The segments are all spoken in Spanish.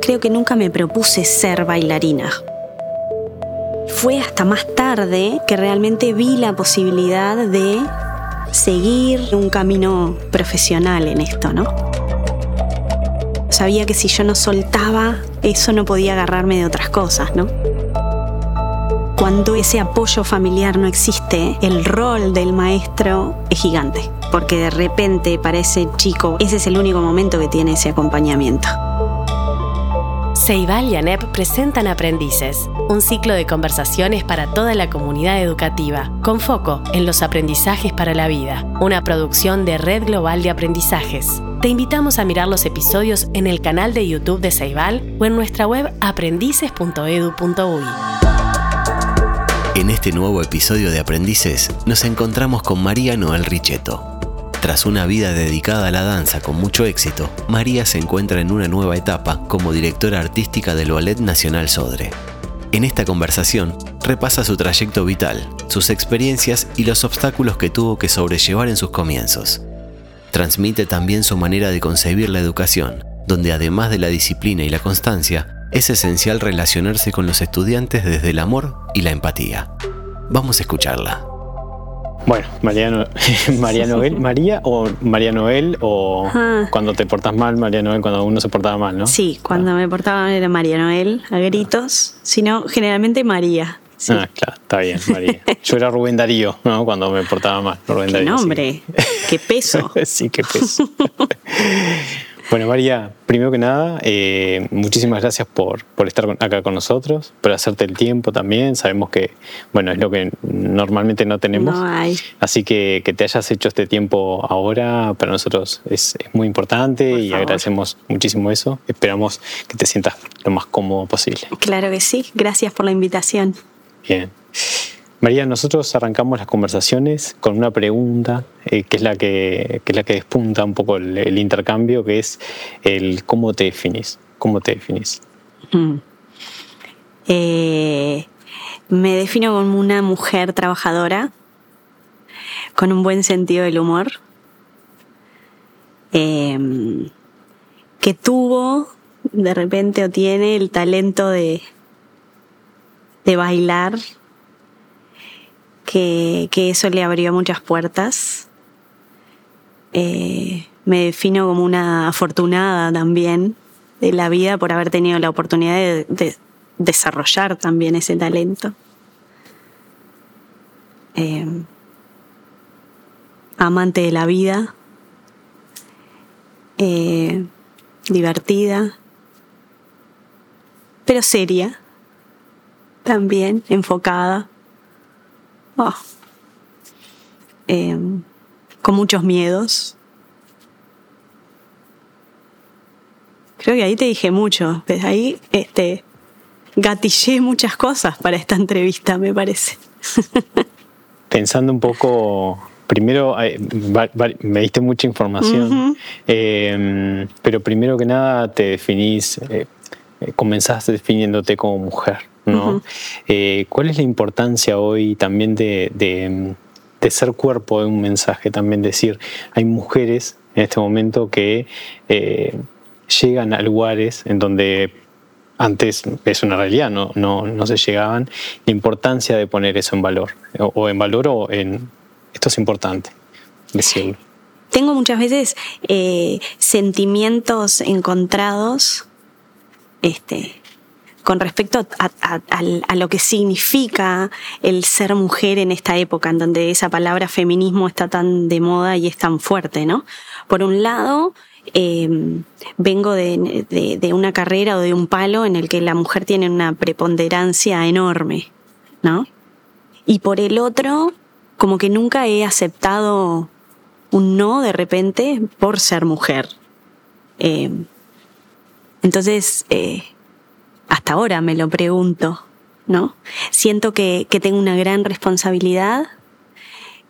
Creo que nunca me propuse ser bailarina. Fue hasta más tarde que realmente vi la posibilidad de seguir un camino profesional en esto, ¿no? Sabía que si yo no soltaba, eso no podía agarrarme de otras cosas, ¿no? Cuando ese apoyo familiar no existe, el rol del maestro es gigante, porque de repente para ese chico ese es el único momento que tiene ese acompañamiento. Ceibal y ANEP presentan Aprendices, un ciclo de conversaciones para toda la comunidad educativa, con foco en los aprendizajes para la vida, una producción de Red Global de Aprendizajes. Te invitamos a mirar los episodios en el canal de YouTube de Ceibal o en nuestra web aprendices.edu.uy. En este nuevo episodio de Aprendices nos encontramos con María Noel Richetto, tras una vida dedicada a la danza con mucho éxito, María se encuentra en una nueva etapa como directora artística del Ballet Nacional Sodre. En esta conversación, repasa su trayecto vital, sus experiencias y los obstáculos que tuvo que sobrellevar en sus comienzos. Transmite también su manera de concebir la educación, donde además de la disciplina y la constancia, es esencial relacionarse con los estudiantes desde el amor y la empatía. Vamos a escucharla. Bueno, María, María Noel, María o María Noel o Ah. cuando te portas mal, María Noel, cuando uno se portaba mal, ¿no? Sí, cuando me portaba mal era María Noel, a gritos, sino generalmente María. Sí. Ah, claro, está bien, María. Yo era Rubén Darío, ¿no? Cuando me portaba mal. Rubén qué Darío, sí. nombre, qué peso. sí, qué peso. Bueno, María, primero que nada, eh, muchísimas gracias por, por estar con- acá con nosotros, por hacerte el tiempo también. Sabemos que, bueno, es lo que normalmente no tenemos. No hay. Así que que te hayas hecho este tiempo ahora para nosotros es, es muy importante Por y favor. agradecemos muchísimo eso. Esperamos que te sientas lo más cómodo posible. Claro que sí, gracias por la invitación. Bien. María, nosotros arrancamos las conversaciones con una pregunta eh, que, es la que, que es la que despunta un poco el, intercambio, que es el cómo te definís. ¿Cómo te definís? Mm. Eh, me defino como una mujer trabajadora, con un buen sentido del humor, eh, que tuvo de repente o tiene el talento de, de bailar, que, que eso le abrió muchas puertas. Eh, me defino como una afortunada también de la vida por haber tenido la oportunidad de, de desarrollar también ese talento. Eh, amante de la vida, eh, divertida, pero seria, también enfocada, Oh. Eh, con muchos miedos. Creo que ahí te dije mucho. Desde ahí este, gatillé muchas cosas para esta entrevista, me parece. Pensando un poco, primero eh, me diste mucha información, eh, pero primero que nada te definís, eh, eh, comenzaste definiéndote como mujer, ¿no? Eh, ¿Cuál es la importancia hoy también de, de- de ser cuerpo de un mensaje? También decir, hay mujeres en este momento que eh, llegan a lugares en donde antes es una realidad, no, no, no se llegaban, la importancia de poner eso en valor, o, o en valor o en esto es importante, decirlo. Tengo muchas veces eh, sentimientos encontrados este, con respecto a, lo que significa el ser mujer en esta época, en donde esa palabra feminismo está tan de moda y es tan fuerte, ¿no? Por un lado, eh, vengo de una carrera o de un palo en el que la mujer tiene una preponderancia enorme, ¿no? Y por el otro, como que nunca he aceptado un no de repente por ser mujer. Eh, entonces, eh, hasta ahora me lo pregunto, ¿no? Siento que, que tengo una gran responsabilidad,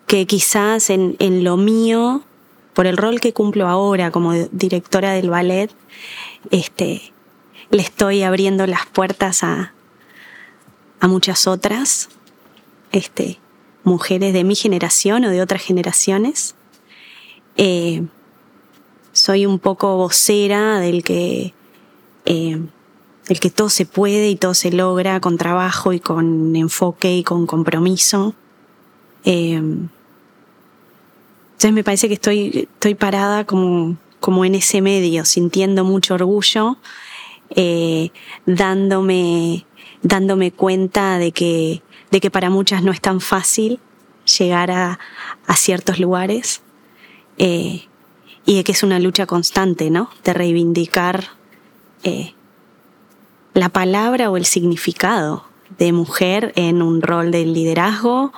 que quizás en, en lo mío, por el rol que cumplo ahora como directora del ballet, este, le estoy abriendo las puertas a, a muchas otras este, mujeres de mi generación o de otras generaciones. Eh, soy un poco vocera del que, eh, el que todo se puede y todo se logra con trabajo y con enfoque y con compromiso. Eh, entonces me parece que estoy, estoy parada como, como en ese medio, sintiendo mucho orgullo, eh, dándome, dándome cuenta de que, de que para muchas no es tan fácil llegar a, a ciertos lugares eh, y de que es una lucha constante, ¿no? De reivindicar la palabra o el significado de mujer en un rol de liderazgo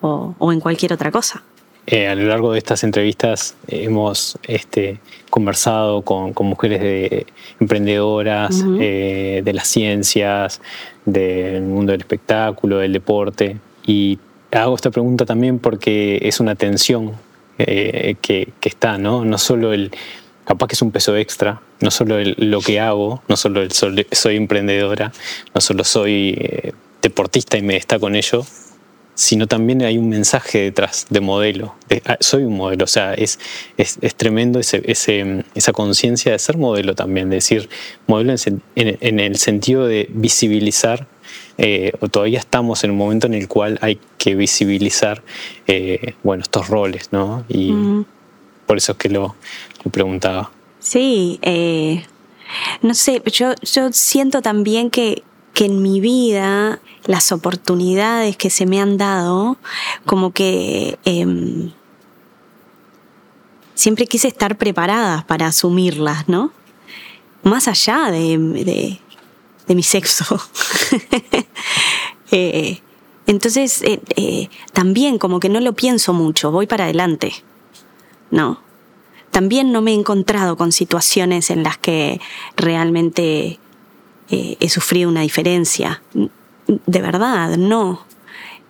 o, o en cualquier otra cosa. Eh, a lo largo de estas entrevistas hemos este, conversado con, con, mujeres de, emprendedoras, uh -huh. eh, de las ciencias, del mundo del espectáculo, del deporte. Y hago esta pregunta también porque es una tensión eh, que, que, está, ¿no? No solo el, capaz que es un peso extra, no solo el, lo que hago, no solo el soy, emprendedora, no solo soy eh, deportista y me destaco con ello, sino también hay un mensaje detrás de modelo. De, ah, soy un modelo, o sea, es, es, es tremendo ese, ese, esa conciencia de ser modelo también, de decir modelo en, en, en el sentido de visibilizar, eh, o todavía estamos en un momento en el cual hay que visibilizar eh, bueno, estos roles, ¿no? Y uh -huh. por eso es que lo, lo preguntaba. Sí, eh, no sé, yo, yo siento también que, que en mi vida las oportunidades que se me han dado, como que eh, siempre quise estar preparada para asumirlas, ¿no? Más allá de, de, mi sexo. eh, entonces, eh, también como que no lo pienso mucho, voy para adelante, ¿no? También no me he encontrado con situaciones en las que realmente eh, he sufrido una diferencia. De verdad, no.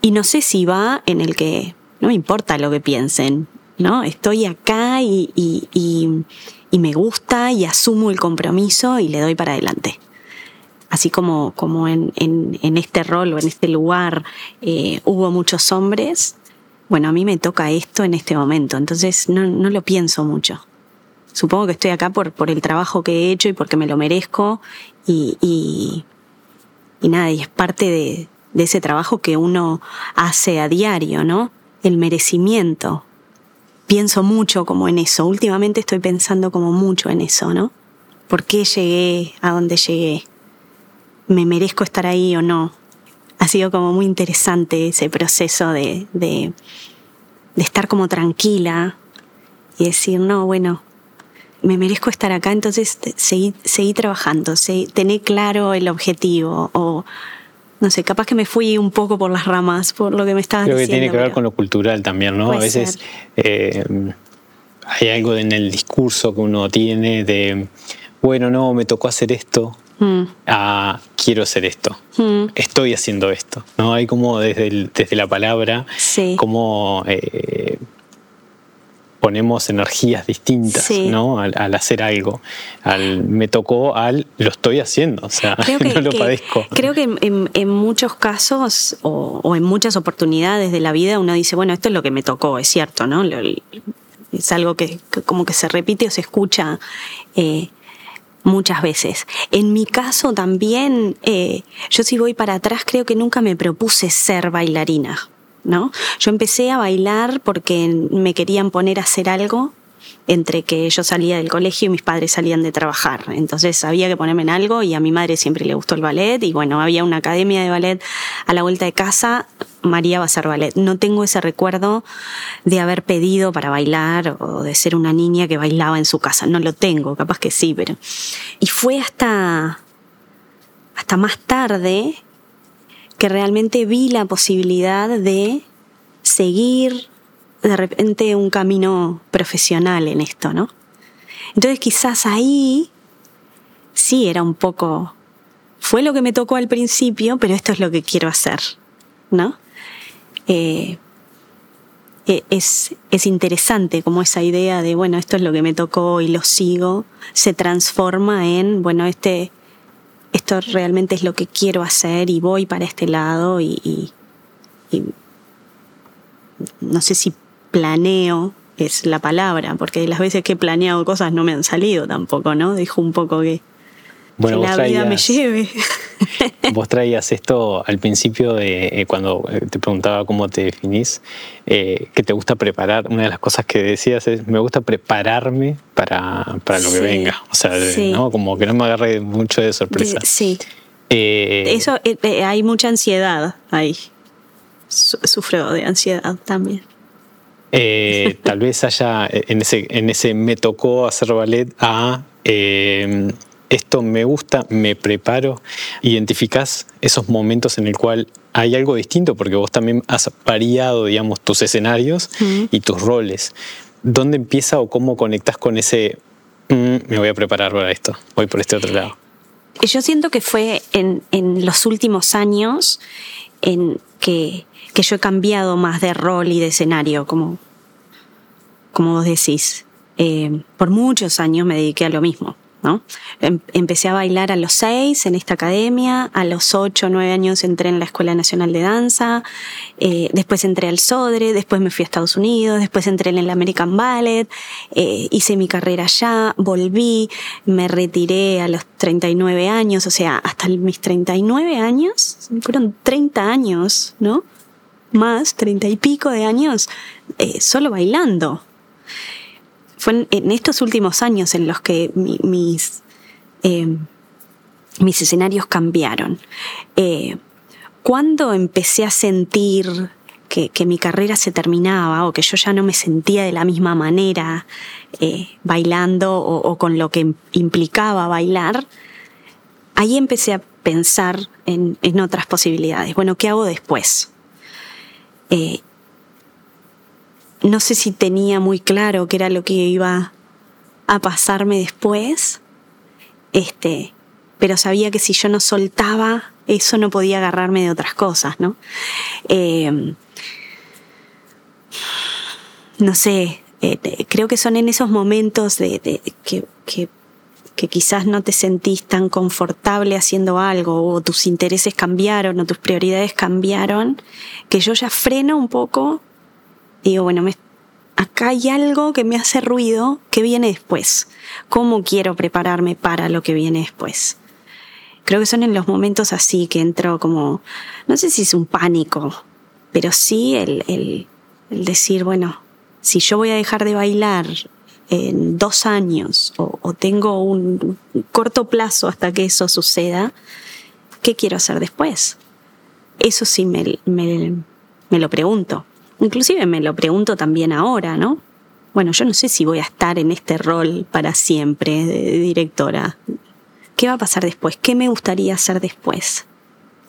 Y no sé si va en el que no me importa lo que piensen, ¿no? Estoy acá y, me gusta y asumo el compromiso y le doy para adelante. Así como, como en este rol o en este lugar eh, hubo muchos hombres, bueno, a mí me toca esto en este momento, entonces no, no lo pienso mucho. Supongo que estoy acá por, por el trabajo que he hecho y porque me lo merezco y, y, y nada, y es parte de, de ese trabajo que uno hace a diario, ¿no? El merecimiento. Pienso mucho como en eso. Últimamente estoy pensando como mucho en eso, ¿no? ¿Por qué llegué a donde llegué? ¿Me merezco estar ahí o no? Ha sido como muy interesante ese proceso de, de, de estar como tranquila y decir, no, bueno, me merezco estar acá, entonces seguí, seguí trabajando, seguí, tener claro el objetivo o no sé, capaz que me fui un poco por las ramas, por lo que me estabas Creo diciendo. Creo que tiene que ver con lo cultural también, ¿no? A veces eh, hay algo en el discurso que uno tiene de, bueno, no, me tocó hacer esto, mm. a quiero hacer esto, mm. estoy haciendo esto, ¿no? Hay como desde, el, desde la palabra, sí. como... Eh, ponemos energías distintas sí. ¿no? Al, al, hacer algo. Al, me tocó al lo estoy haciendo, o sea, creo que, no lo que, padezco. Creo que en, en muchos casos o, o, en muchas oportunidades de la vida uno dice, bueno, esto es lo que me tocó, es cierto, ¿no? Es algo que, que como que se repite o se escucha. Eh, muchas veces. En mi caso también, eh, yo si voy para atrás, creo que nunca me propuse ser bailarina. ¿no? Yo empecé a bailar porque me querían poner a hacer algo entre que yo salía del colegio y mis padres salían de trabajar. Entonces había que ponerme en algo y a mi madre siempre le gustó el ballet y bueno, había una academia de ballet a la vuelta de casa, María va a hacer ballet. No tengo ese recuerdo de haber pedido para bailar o de ser una niña que bailaba en su casa. No lo tengo, capaz que sí, pero... Y fue hasta, hasta más tarde que realmente vi la posibilidad de seguir de repente un camino profesional en esto, ¿no? Entonces quizás ahí sí era un poco, fue lo que me tocó al principio, pero esto es lo que quiero hacer, ¿no? Eh, es, es interesante como esa idea de, bueno, esto es lo que me tocó y lo sigo, se transforma en, bueno, este, esto realmente es lo que quiero hacer y voy para este lado y no sé si planeo es la palabra, porque las veces que he planeado cosas no me han salido tampoco, ¿no? Dijo un poco que, Bueno, que vos la vida me lleve. Vos traías esto al principio de eh, cuando eh, te preguntaba cómo te definís, eh, que te gusta preparar. Una de las cosas que decías es, me gusta prepararme para, para lo que venga. O sea, sí. ¿no? como que no me agarre mucho de sorpresa. Sí, Eh, eso hay mucha ansiedad ahí. Su- Sufro de ansiedad también. Eh, tal vez haya en ese, en ese me tocó hacer ballet a eh, esto me gusta, me preparo, identificás esos momentos en el cual hay algo distinto, porque vos también has variado, digamos, tus escenarios y tus roles. ¿Dónde empieza o cómo conectas con ese "Mm, me voy a preparar para esto, voy por este otro lado? Yo siento que fue en, en los últimos años en que, que yo he cambiado más de rol y de escenario, como, como vos decís. Eh, por muchos años me dediqué a lo mismo. Em- empecé a bailar a los seis en esta academia, a los ocho o nueve años entré en la Escuela Nacional de Danza, eh, después entré al Sodre, después me fui a Estados Unidos, después entré en el American Ballet, eh, hice mi carrera allá, volví, me retiré a los 39 años, o sea, hasta mis 39 años, fueron 30 años, ¿no? Más, 30 y pico de años, eh, solo bailando fue en, estos últimos años en los que mi- mis, eh, mis escenarios cambiaron. Eh, cuando empecé a sentir que, que mi carrera se terminaba o que yo ya no me sentía de la misma manera eh, bailando o, con lo que implicaba bailar, ahí empecé a pensar en, en otras posibilidades. Bueno, ¿qué hago después? No sé si tenía muy claro qué era lo que iba a pasarme después, este, pero sabía que si yo no soltaba eso no podía agarrarme de otras cosas, ¿no? Eh, no sé, eh, eh, creo que son en esos momentos de, que, que- que quizás no te sentís tan confortable haciendo algo o tus intereses cambiaron o tus prioridades cambiaron, que yo ya freno un poco digo, bueno, me- acá hay algo que me hace ruido que viene después. ¿Cómo quiero prepararme para lo que viene después? Creo que son en los momentos así que entro como, no sé si es un pánico, pero sí el, el- decir, bueno, si yo voy a dejar de bailar en dos años o, o tengo un corto plazo hasta que eso suceda, ¿qué quiero hacer después? Eso sí me, me, me lo pregunto. Inclusive me lo pregunto también ahora, ¿no? Bueno, yo no sé si voy a estar en este rol para siempre de directora. ¿Qué va a pasar después? ¿Qué me gustaría hacer después?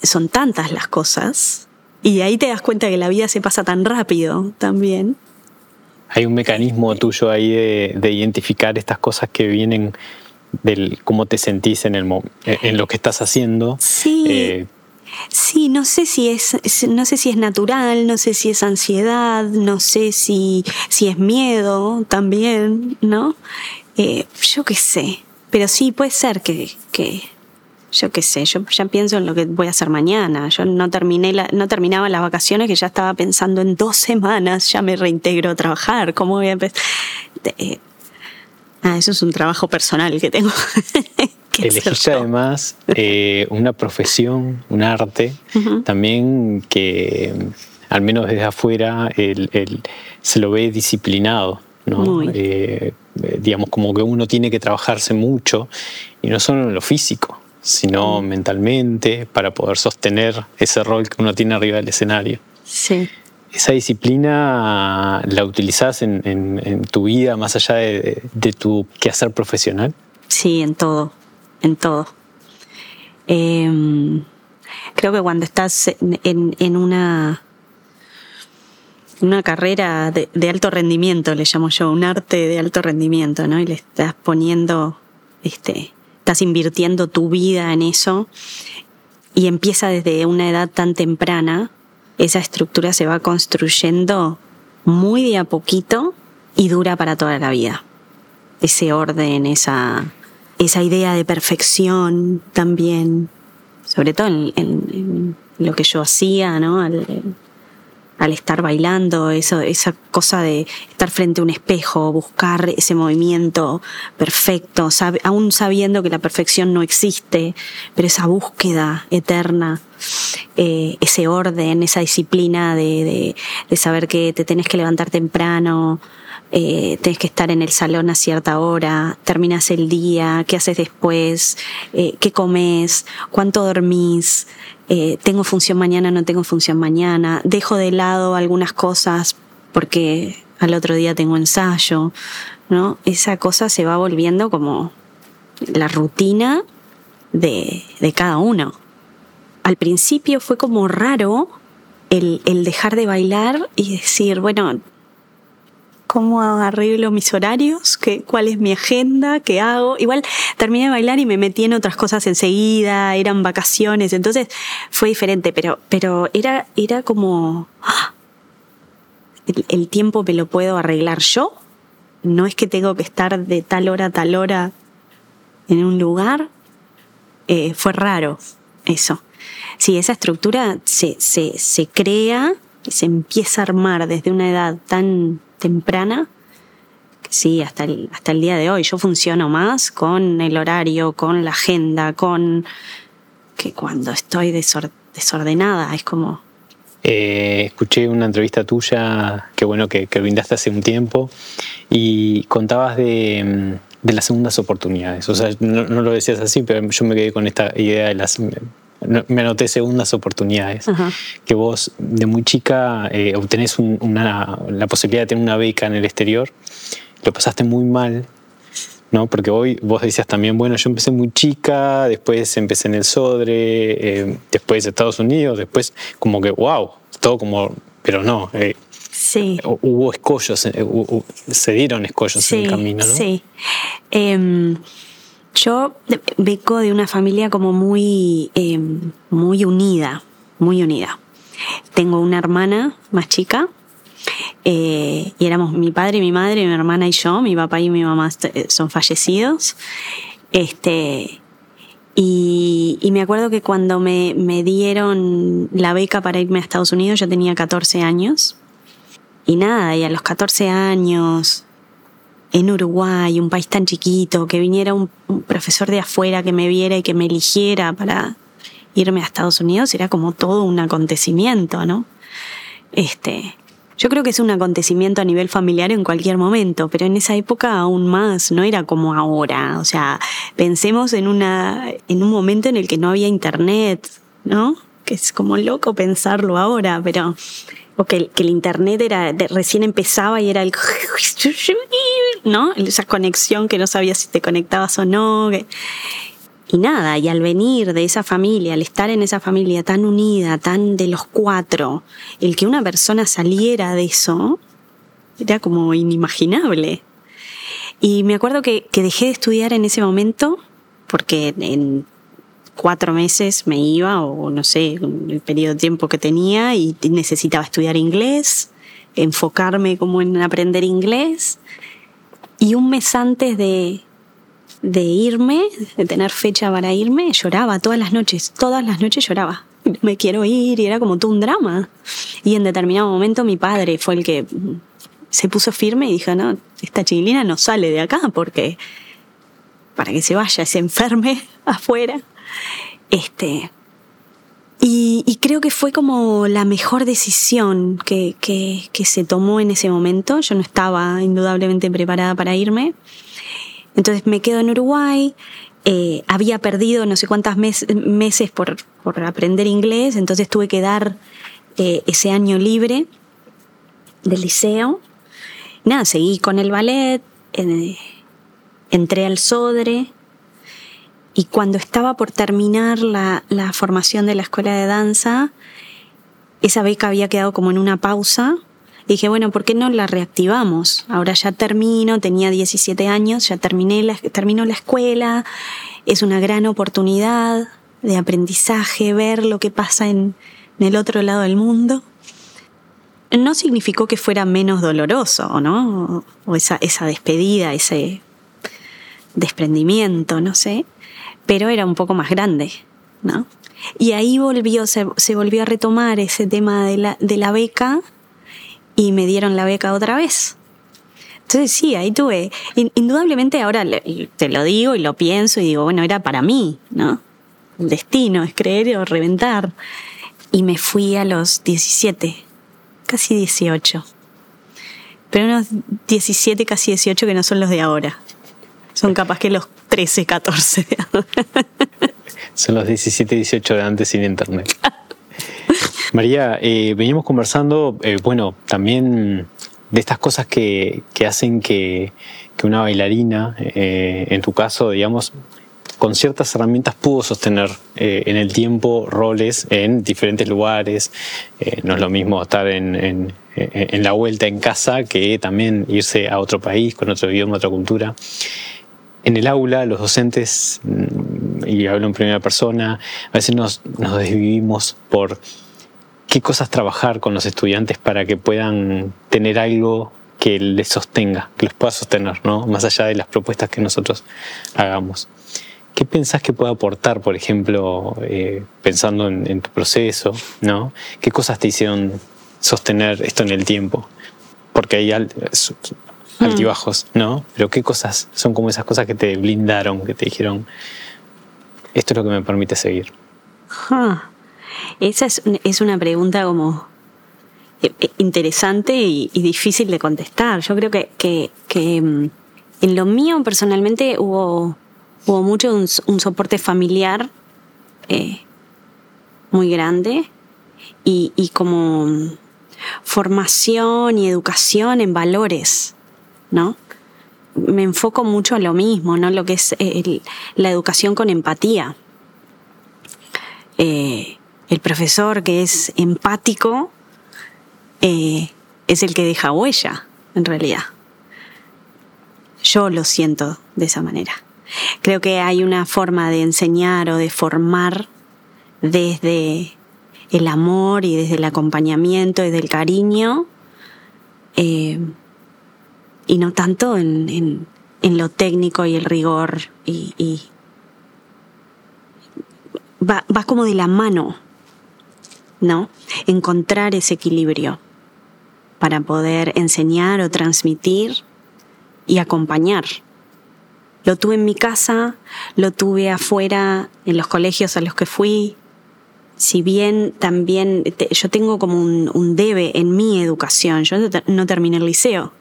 Son tantas las cosas. Y ahí te das cuenta que la vida se pasa tan rápido también. Hay un mecanismo tuyo ahí de, de identificar estas cosas que vienen del cómo te sentís en, el, en lo que estás haciendo. Sí. Eh, Sí, no sé si es, no sé si es natural, no sé si es ansiedad, no sé si, si es miedo también, ¿no? Eh, yo qué sé. Pero sí puede ser que, que, yo qué sé, yo ya pienso en lo que voy a hacer mañana. Yo no terminé la, no terminaba las vacaciones que ya estaba pensando en dos semanas, ya me reintegro a trabajar. ¿Cómo voy a empezar? Eh, ah, eso es un trabajo personal que tengo. Elegiste además eh, una profesión, un arte, Ujú. también que al menos desde afuera el- el- se lo ve disciplinado, ¿no? Eh, digamos, como que uno tiene que trabajarse mucho, y no solo en lo físico, sino mentalmente, para poder sostener ese rol que uno tiene arriba del escenario. Sí. ¿Esa disciplina la utilizás en, en- en tu vida más allá de, de tu quehacer profesional? Sí, en todo, en todo. Em, creo que cuando estás en, una, una carrera de, de alto rendimiento, le llamo yo, un arte de alto rendimiento, ¿no? Y le estás poniendo, este, estás invirtiendo tu vida en eso y empieza desde una edad tan temprana, esa estructura se va construyendo muy de a poquito y dura para toda la vida ese orden, esa, esa idea de perfección también, sobre todo en, lo que yo hacía, ¿no? Al, estar bailando, esa cosa de estar frente a un espejo, buscar ese movimiento perfecto, aún sabiendo que la perfección no existe, pero esa búsqueda eterna, eh, ese orden, esa disciplina de, de, saber que te tenés que levantar temprano, eh, tenés que estar en el salón a cierta hora, terminas el día, qué haces después, eh, qué comes, cuánto dormís, eh, tengo función mañana, no tengo función mañana, dejo de lado algunas cosas porque al otro día tengo ensayo, ¿no? Esa cosa se va volviendo como la rutina de, cada uno. Al principio fue como raro el, el dejar de bailar y decir, bueno, cómo arreglo mis horarios, ¿Qué, cuál es mi agenda, qué hago. Igual terminé de bailar y me metí en otras cosas enseguida, eran vacaciones, entonces fue diferente, pero, pero era, era como, ¡ah! el, tiempo me lo puedo arreglar yo, no es que tengo que estar de tal hora a tal hora en un lugar, eh, fue raro eso. Sí, esa estructura se, se, se crea y se empieza a armar desde una edad tan temprana, sí, hasta el, hasta el día de hoy. Yo funciono más con el horario, con la agenda, con que cuando estoy desordenada, es como... Eh, escuché una entrevista tuya, que bueno, que, que brindaste hace un tiempo, y contabas de, mm, de las segundas oportunidades. O sea, no, no, lo decías así, pero yo me quedé con esta idea de las me anoté segundas oportunidades. Que vos de muy chica eh, obtenés una, la posibilidad de tener una beca en el exterior, lo pasaste muy mal, ¿no? Porque hoy vos decías también, bueno, yo empecé muy chica, después empecé en el Sodre, eh, después Estados Unidos, después como que, wow, todo como, pero no. Eh, sí. Hubo escollos, eh, se dieron escollos en el camino, ¿no? Sí. Em, yo vengo de una familia como muy, eh, muy unida, muy unida. Tengo una hermana más chica eh, y éramos mi padre, mi madre, mi hermana y yo. Mi papá y mi mamá eh, son fallecidos. Este, y, y me acuerdo que cuando me, me, dieron la beca para irme a Estados Unidos, yo tenía 14 años. Y nada, y a los 14 años en Uruguay, un país tan chiquito, que viniera un, profesor de afuera que me viera y que me eligiera para irme a Estados Unidos, era como todo un acontecimiento, ¿no? Este, yo creo que es un acontecimiento a nivel familiar en cualquier momento, pero en esa época aún más, no era como ahora. O sea, pensemos en una, en un momento en el que no había internet, ¿no? Que es como loco pensarlo ahora, pero o que, el internet era recién empezaba y era el ¿no? Esa conexión que no sabías si te conectabas o no. Y nada, y al venir de esa familia, al estar en esa familia tan unida, tan de los cuatro, el que una persona saliera de eso era como inimaginable. Y me acuerdo que, que dejé de estudiar en ese momento porque en cuatro meses me iba, o no sé, el periodo de tiempo que tenía, y necesitaba estudiar inglés, enfocarme como en aprender inglés. Y un mes antes de, de irme, de tener fecha para irme, lloraba todas las noches, todas las noches lloraba. Me quiero ir y era como todo un drama. Y en determinado momento mi padre fue el que se puso firme y dijo, no, esta chiquilina no sale de acá porque para que se vaya, se enferme afuera. Este, y, creo que fue como la mejor decisión que, que, se tomó en ese momento. Yo no estaba indudablemente preparada para irme. Entonces me quedo en Uruguay. Eh, había perdido no sé cuántas meses por, por, aprender inglés, entonces tuve que dar eh, ese año libre del liceo. Nada, seguí con el ballet, eh, entré al Sodre, y cuando estaba por terminar la, la, formación de la escuela de danza, esa beca había quedado como en una pausa. Dije, bueno, ¿por qué no la reactivamos? Ahora ya termino, tenía 17 años, ya terminé la, termino la escuela, es una gran oportunidad de aprendizaje, ver lo que pasa en, en el otro lado del mundo. No significó que fuera menos doloroso, ¿no? O esa, esa despedida, ese desprendimiento, no sé pero era un poco más grande. ¿no? Y ahí volvió, se, se volvió a retomar ese tema de la, de la beca y me dieron la beca otra vez. Entonces sí, ahí tuve, indudablemente ahora te lo digo y lo pienso y digo, bueno, era para mí, ¿no? El destino es creer o reventar. Y me fui a los 17, casi 18. Pero unos 17, casi 18 que no son los de ahora. Son capaz que los 13, 14 Son los 17, 18 de antes sin internet. María, eh, veníamos conversando, eh, bueno, también de estas cosas que, hacen que, una bailarina, eh, en tu caso, digamos, con ciertas herramientas pudo sostener en el tiempo roles en diferentes lugares. no es lo mismo estar en, la vuelta en casa que también irse a otro país con otro idioma, otra cultura. En el aula, los docentes, mm, y hablo en primera persona, a veces nos, desvivimos por qué cosas trabajar con los estudiantes para que puedan tener algo que les sostenga, que los pueda sostener, ¿no? más allá de las propuestas que nosotros hagamos. ¿Qué pensás que puede aportar, por ejemplo, eh, pensando en, tu proceso? ¿no? ¿Qué cosas te hicieron sostener esto en el tiempo? Porque hay altibajos, ¿no? Pero ¿qué cosas son como esas cosas que te blindaron, que te dijeron, esto es lo que me permite seguir? Esa es, una pregunta como eh, eh, interesante y, difícil de contestar. Yo creo que, mm, en lo mío personalmente hubo, hubo mucho un, soporte familiar eh, muy grande y, como mm, formación y educación en valores, ¿no? Me enfoco mucho a lo mismo, ¿no? Lo que es la educación con empatía el profesor que es empático eh, es el que deja huella, en realidad. Yo lo siento de esa manera. Creo que hay una forma de enseñar o de formar desde el amor y desde el acompañamiento y del cariño eh, y no tanto en, lo técnico y el rigor y, va, va como de la mano ¿no? Encontrar ese equilibrio para poder enseñar o transmitir y acompañar. Lo tuve en mi casa, lo tuve afuera, en los colegios a los que fui. Si bien también yo tengo como un, debe en mi educación, yo no terminé el liceo,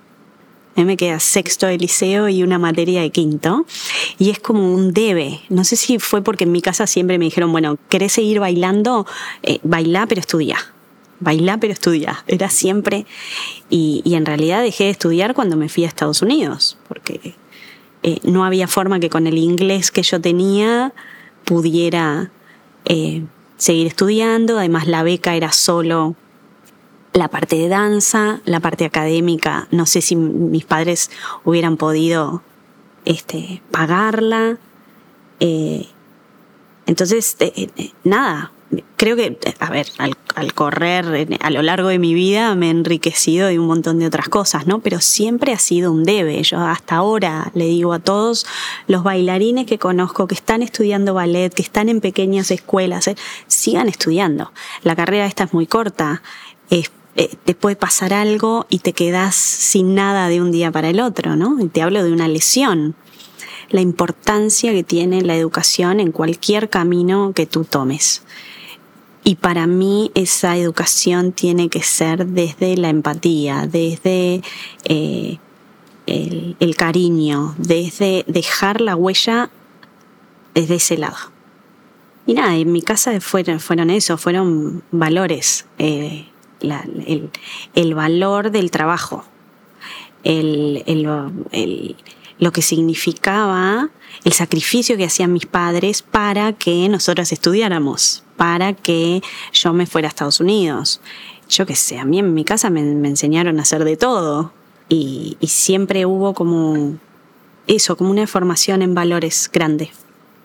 mí me queda sexto de liceo y una materia de quinto. Y es como un debe. No sé si fue porque en mi casa siempre me dijeron, bueno, ¿querés seguir bailando? Eh, bailá, pero estudia. Bailá, pero estudia. Era siempre. Y, en realidad dejé de estudiar cuando me fui a Estados Unidos, porque eh, no había forma que con el inglés que yo tenía pudiera eh, seguir estudiando. Además, la beca era solo la parte de danza, la parte académica, no sé si mis padres hubieran podido este, pagarla. Eh, entonces, eh, eh, nada, creo que, a ver, al, correr a lo largo de mi vida me he enriquecido de un montón de otras cosas, ¿no? Pero siempre ha sido un debe. Yo hasta ahora le digo a todos los bailarines que conozco que están estudiando ballet, que están en pequeñas escuelas, sigan estudiando. La carrera esta es muy corta. Es eh, te puede pasar algo y te quedas sin nada de un día para el otro, ¿no? Y te hablo de una lesión. La importancia que tiene la educación en cualquier camino que tú tomes. Y para mí esa educación tiene que ser desde la empatía, desde eh, el, cariño, desde dejar la huella desde ese lado. Y nada, en mi casa fueron, fueron eso, fueron valores. Eh, el, valor del trabajo, el, lo que significaba el sacrificio que hacían mis padres para que nosotros estudiáramos, para que yo me fuera a Estados Unidos. Yo qué sé, a mí en mi casa me, enseñaron a hacer de todo y, y, siempre hubo como eso, como una formación en valores grande.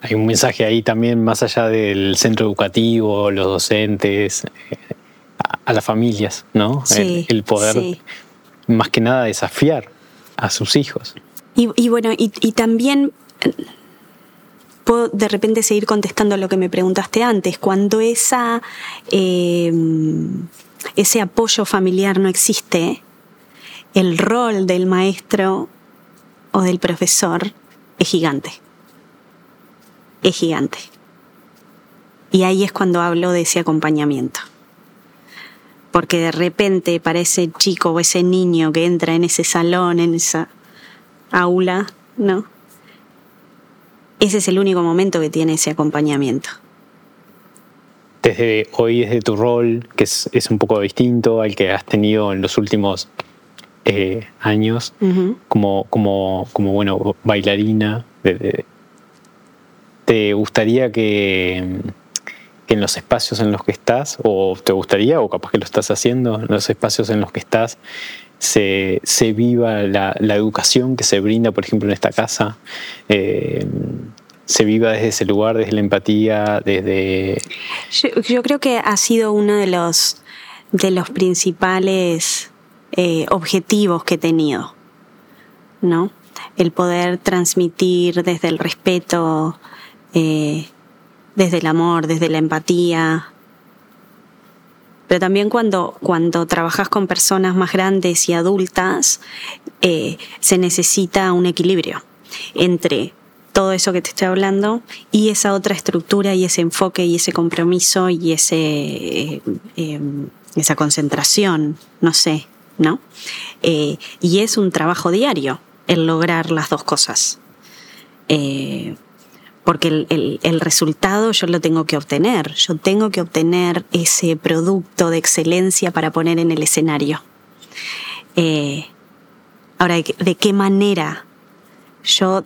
Hay un mensaje ahí también más allá del centro educativo, los docentes, a las familias, ¿no? el, poder, más que nada, desafiar a sus hijos. Y, bueno, y, también puedo de repente seguir contestando lo que me preguntaste antes. Cuando esa, eh, ese apoyo familiar no existe, el rol del maestro o del profesor es gigante. Es gigante. Y ahí es cuando hablo de ese acompañamiento. Porque de repente para ese chico o ese niño que entra en ese salón, en esa aula, ¿no? Ese es el único momento que tiene ese acompañamiento. Desde hoy, desde tu rol, que es, un poco distinto al que has tenido en los últimos eh, años, como, como, como, bueno, bailarina, ¿te gustaría que, en los espacios en los que estás, o te gustaría, o capaz que lo estás haciendo, en los espacios en los que estás, se, viva la, educación que se brinda, por ejemplo, en esta casa, eh, se viva desde ese lugar, desde la empatía, desde... Yo, creo que ha sido uno de los, de los principales eh, objetivos que he tenido, ¿no? El poder transmitir desde el respeto, eh, desde el amor, desde la empatía, pero también cuando, cuando trabajas con personas más grandes y adultas, eh, se necesita un equilibrio entre todo eso que te estoy hablando y esa otra estructura y ese enfoque y ese compromiso y ese, eh, eh, esa concentración, no sé, ¿no? y es un trabajo diario el lograr las dos cosas porque el, resultado yo lo tengo que obtener, yo tengo que obtener ese producto de excelencia para poner en el escenario. Eh, ahora, ¿de qué manera? Yo,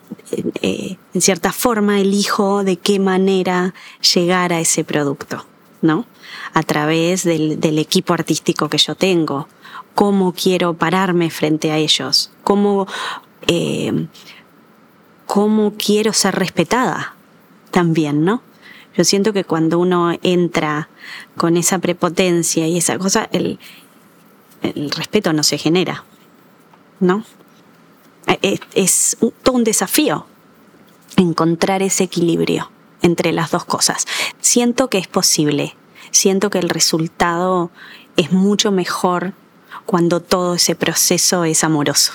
eh, en cierta forma, elijo de qué manera llegar a ese producto, ¿no? A través del, equipo artístico que yo tengo, cómo quiero pararme frente a ellos, cómo... Eh, cómo quiero ser respetada también, ¿no? Yo siento que cuando uno entra con esa prepotencia y esa cosa, el, respeto no se genera, ¿no? Es, es todo un desafío encontrar ese equilibrio entre las dos cosas. Siento que es posible, siento que el resultado es mucho mejor cuando todo ese proceso es amoroso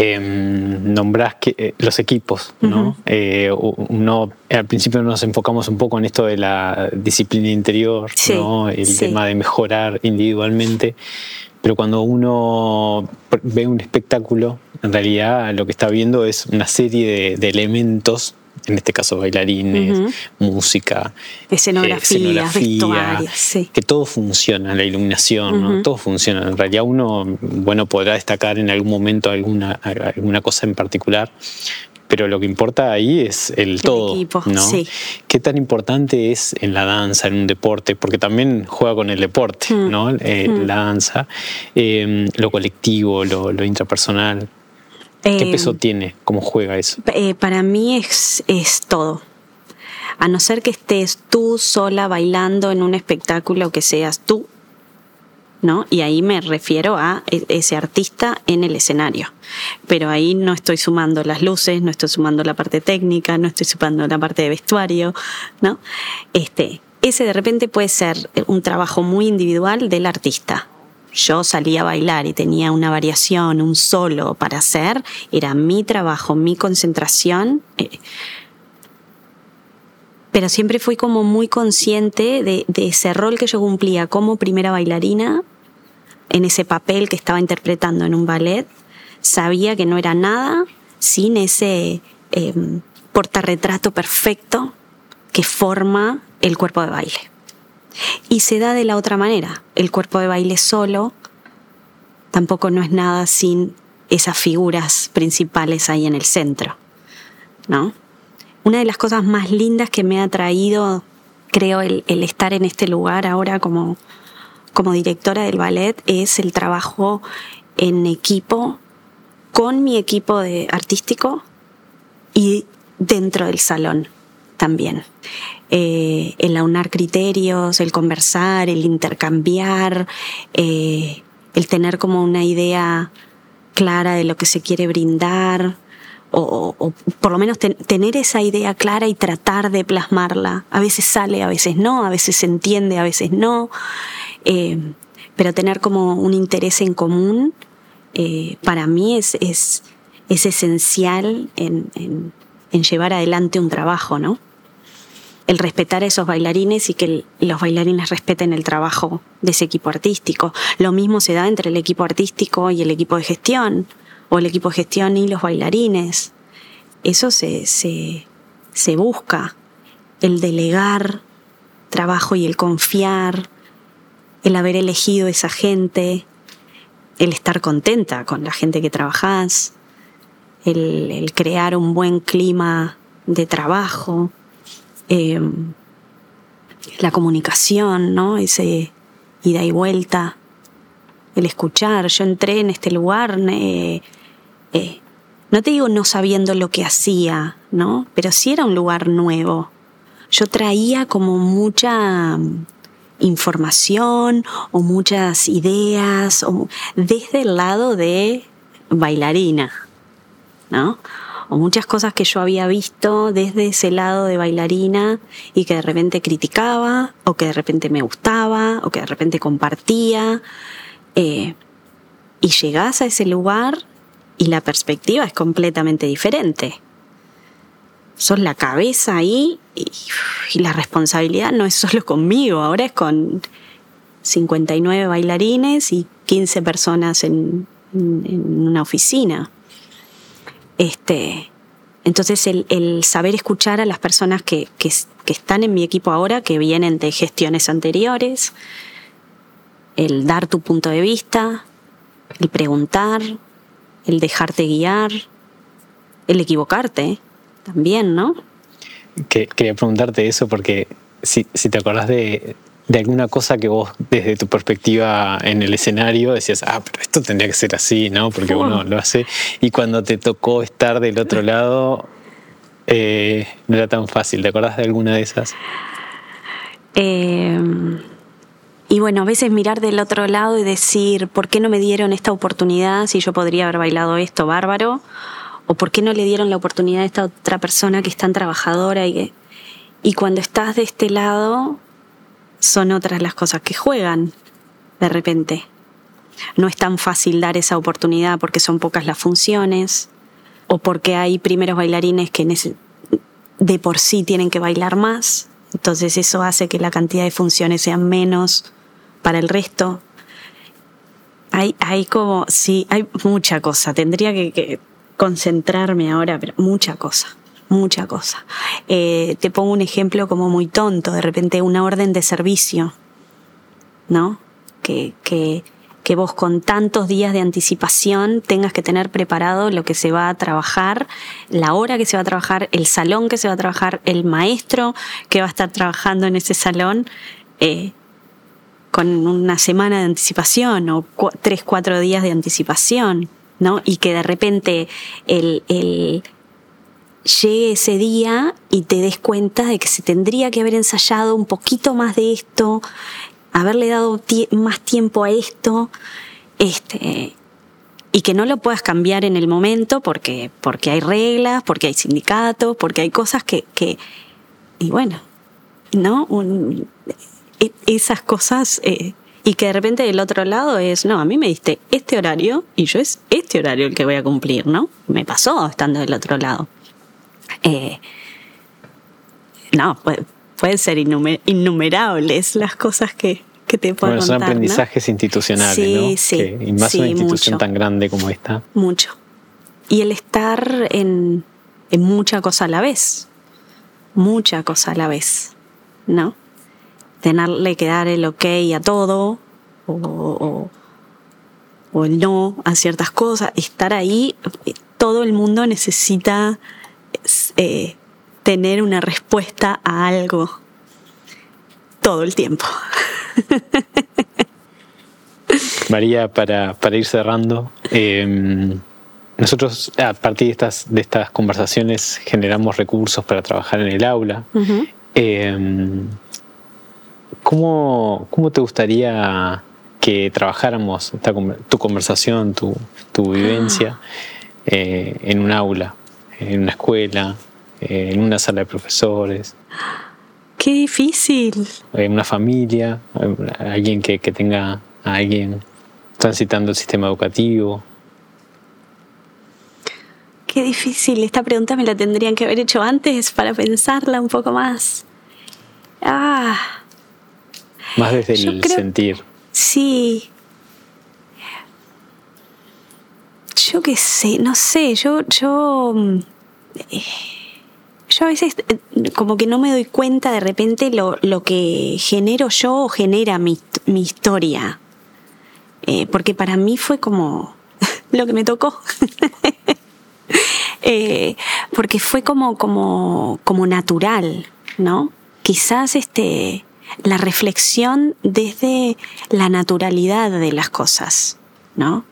eh, nombrás que, eh, los equipos, ¿no? Eh, uno, al principio nos enfocamos un poco en esto de la disciplina interior, ¿no? El tema de mejorar individualmente, pero cuando uno ve un espectáculo, en realidad lo que está viendo es una serie de elementos en este caso bailarines, música, escenografía, que todo funciona, la iluminación, todo funciona. En realidad uno, bueno, podrá destacar en algún momento alguna, alguna cosa en particular, pero lo que importa ahí es el, todo. ¿no? ¿Qué tan importante es en la danza, en un deporte? Porque también juega con el deporte, mm. ¿no? Eh, mm. La danza, eh, lo colectivo, lo, lo intrapersonal. ¿Qué eh, peso tiene? ¿Cómo juega eso? Eh, para mí es, es todo. A no ser que estés tú sola bailando en un espectáculo que seas tú, ¿no? Y ahí me refiero a e, ese artista en el escenario. Pero ahí no estoy sumando las luces, no estoy sumando la parte técnica, no estoy sumando la parte de vestuario, ¿no? Este, ese de repente puede ser un trabajo muy individual del artista yo salía a bailar y tenía una variación, un solo para hacer, era mi trabajo, mi concentración. Eh, pero siempre fui como muy consciente de, ese rol que yo cumplía como primera bailarina, en ese papel que estaba interpretando en un ballet. Sabía que no era nada sin ese eh, portarretrato perfecto que forma el cuerpo de baile. Y se da de la otra manera. El cuerpo de baile solo tampoco no es nada sin esas figuras principales ahí en el centro. ¿No? Una de las cosas más lindas que me ha traído, creo, el, estar en este lugar ahora como, como directora del ballet es el trabajo en equipo con mi equipo de artístico y dentro del salón también. Eh, el aunar criterios, el conversar, el intercambiar, eh, el tener como una idea clara de lo que se quiere brindar, o, por lo menos tener esa idea clara y tratar de plasmarla. A veces sale, a veces no, a veces se entiende, a veces no. Eh, pero tener como un interés en común para mí es, es, es esencial en, en, en, llevar adelante un trabajo, ¿no? El respetar a esos bailarines y que los bailarines respeten el trabajo de ese equipo artístico. Lo mismo se da entre el equipo artístico y el equipo de gestión o el equipo de gestión y los bailarines. Eso se, se, busca, el delegar trabajo y el confiar, el haber elegido esa gente, el estar contenta con la gente que trabajas, el, el crear un buen clima de trabajo, eh, la comunicación, ¿no? Ese ida y vuelta, el escuchar. Yo entré en este lugar eh, no te digo no sabiendo lo que hacía, ¿no? Pero sí era un lugar nuevo. Yo traía como mucha mm, información o muchas ideas o, desde el lado de bailarina, ¿no? O muchas cosas que yo había visto desde ese lado de bailarina y que de repente criticaba, o que de repente me gustaba, o que de repente compartía. Eh, y llegás a ese lugar y la perspectiva es completamente diferente. Sos la cabeza ahí y, la responsabilidad no es solo conmigo, ahora es con 59 bailarines y 15 personas en, una oficina. Este, entonces el, saber escuchar a las personas que, están en mi equipo ahora, que vienen de gestiones anteriores, el dar tu punto de vista, el preguntar, el dejarte guiar, el equivocarte también, ¿no? quería preguntarte eso porque si, te acordás de, alguna cosa que vos desde tu perspectiva en el escenario decías, ah, pero esto tendría que ser así, ¿no? Porque uno lo hace. Y cuando te tocó estar del otro lado, eh, no era tan fácil. ¿Te acordás de alguna de esas? Eh, y bueno, a veces mirar del otro lado y decir, ¿por qué no me dieron esta oportunidad si yo podría haber bailado esto bárbaro? ¿O por qué no le dieron la oportunidad a esta otra persona que es tan trabajadora? Y, y cuando estás de este lado, son otras las cosas que juegan de repente. No es tan fácil dar esa oportunidad porque son pocas las funciones o porque hay primeros bailarines que de por sí tienen que bailar más. Entonces eso hace que la cantidad de funciones sean menos para el resto. Hay, hay como, sí, hay mucha cosa. Tendría que, concentrarme ahora, pero mucha cosa, mucha cosa. Eh, te pongo un ejemplo como muy tonto, de repente una orden de servicio, ¿no? Que, que, que vos con tantos días de anticipación tengas que tener preparado lo que se va a trabajar, la hora que se va a trabajar, el salón que se va a trabajar, el maestro que va a estar trabajando en ese salón. Eh, con una semana de anticipación o tres, cuatro días de anticipación, ¿no? Y que de repente el, el llegue ese día y te des cuenta de que se tendría que haber ensayado un poquito más de esto, haberle dado más tiempo a esto, este, y que no lo puedas cambiar en el momento porque, porque hay reglas, porque hay sindicatos, porque hay cosas que, que y bueno, ¿no? E, esas cosas eh, y que de repente del otro lado es, no, a mí me diste este horario y yo es este horario el que voy a cumplir, ¿no? Me pasó estando del otro lado. Eh, no, puede, pueden ser innumerables las cosas que, que te puedo bueno, Son aprendizajes institucionales, sí, ¿no? Sí, y más una institución tan grande como esta. Mucho. Y el estar en, en mucha cosa a la vez. Mucha cosa a la vez, ¿no? tenerle que dar el ok a todo o, el no a ciertas cosas, estar ahí, todo el mundo necesita eh, tener una respuesta a algo todo el tiempo. María, para, para ir cerrando, em, nosotros a partir de estas, de estas conversaciones generamos recursos para trabajar en el aula. ¿Cómo, ¿Cómo te gustaría que trabajáramos esta, tu conversación, tu, tu vivencia ah. eh, en un aula? en una escuela, en una sala de profesores. Qué difícil. En una familia, alguien que, que tenga a alguien transitando el sistema educativo. Qué difícil. Esta pregunta me la tendrían que haber hecho antes para pensarla un poco más. Ah. Más desde el sentir. Sí. Yo qué sé, no sé, yo, yo, eh, yo a veces eh, como que no me doy cuenta de repente lo, lo que genero yo o genera mi, mi historia. Eh, porque para mí fue como lo que me tocó. porque fue como, como, como natural, ¿no? Quizás este, la reflexión desde la naturalidad de las cosas, ¿no?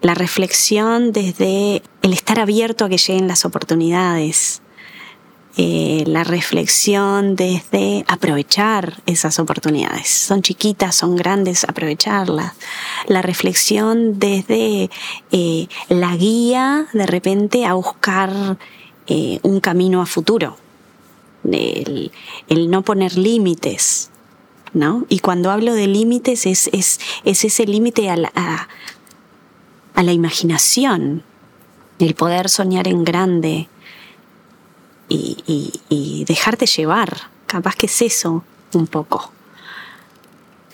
La reflexión desde el estar abierto a que lleguen las oportunidades, eh, la reflexión desde aprovechar esas oportunidades. Son chiquitas, son grandes, aprovecharlas. La reflexión desde eh, la guía de repente a buscar eh, un camino a futuro el, no poner límites, ¿no? Y cuando hablo de límites es, es, ese límite a a, la imaginación, el poder soñar en grande y, dejarte llevar. Capaz que es eso un poco.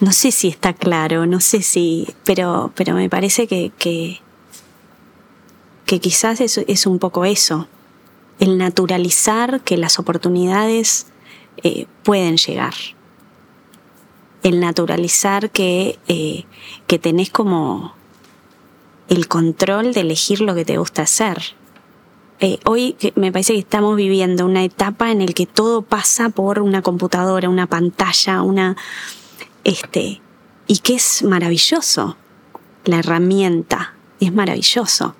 No sé si está claro, no sé si, pero, pero me parece que, que, que quizás es, es un poco eso el naturalizar que las oportunidades eh, pueden llegar. El naturalizar que, eh, que tenés como el control de elegir lo que te gusta hacer. Eh, hoy me parece que estamos viviendo una etapa en la que todo pasa por una computadora, una pantalla, una este y que es maravilloso. La herramienta es maravilloso.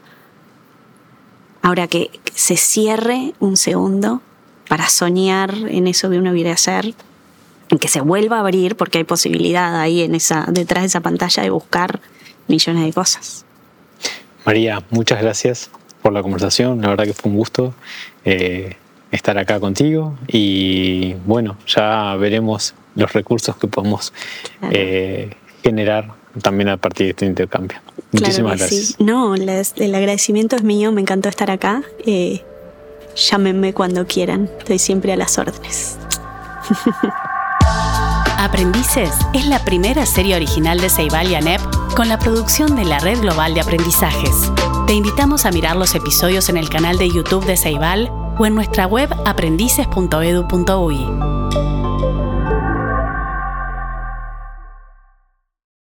Ahora que se cierre un segundo para soñar en eso que uno quiere hacer, en que se vuelva a abrir, porque hay posibilidad ahí en esa, detrás de esa pantalla de buscar millones de cosas. María, muchas gracias por la conversación. La verdad que fue un gusto eh, estar acá contigo y bueno, ya veremos los recursos que podemos eh, generar también a partir de este intercambio. Muchísimas gracias. No, el agradecimiento es mío, me encantó estar acá. Eh, llámenme cuando quieran, estoy siempre a las órdenes. Aprendices es la primera serie original de Ceibal y ANEP con la producción de la Red Global de Aprendizajes. Te invitamos a mirar los episodios en el canal de YouTube de Ceibal o en nuestra web aprendices.edu.ui.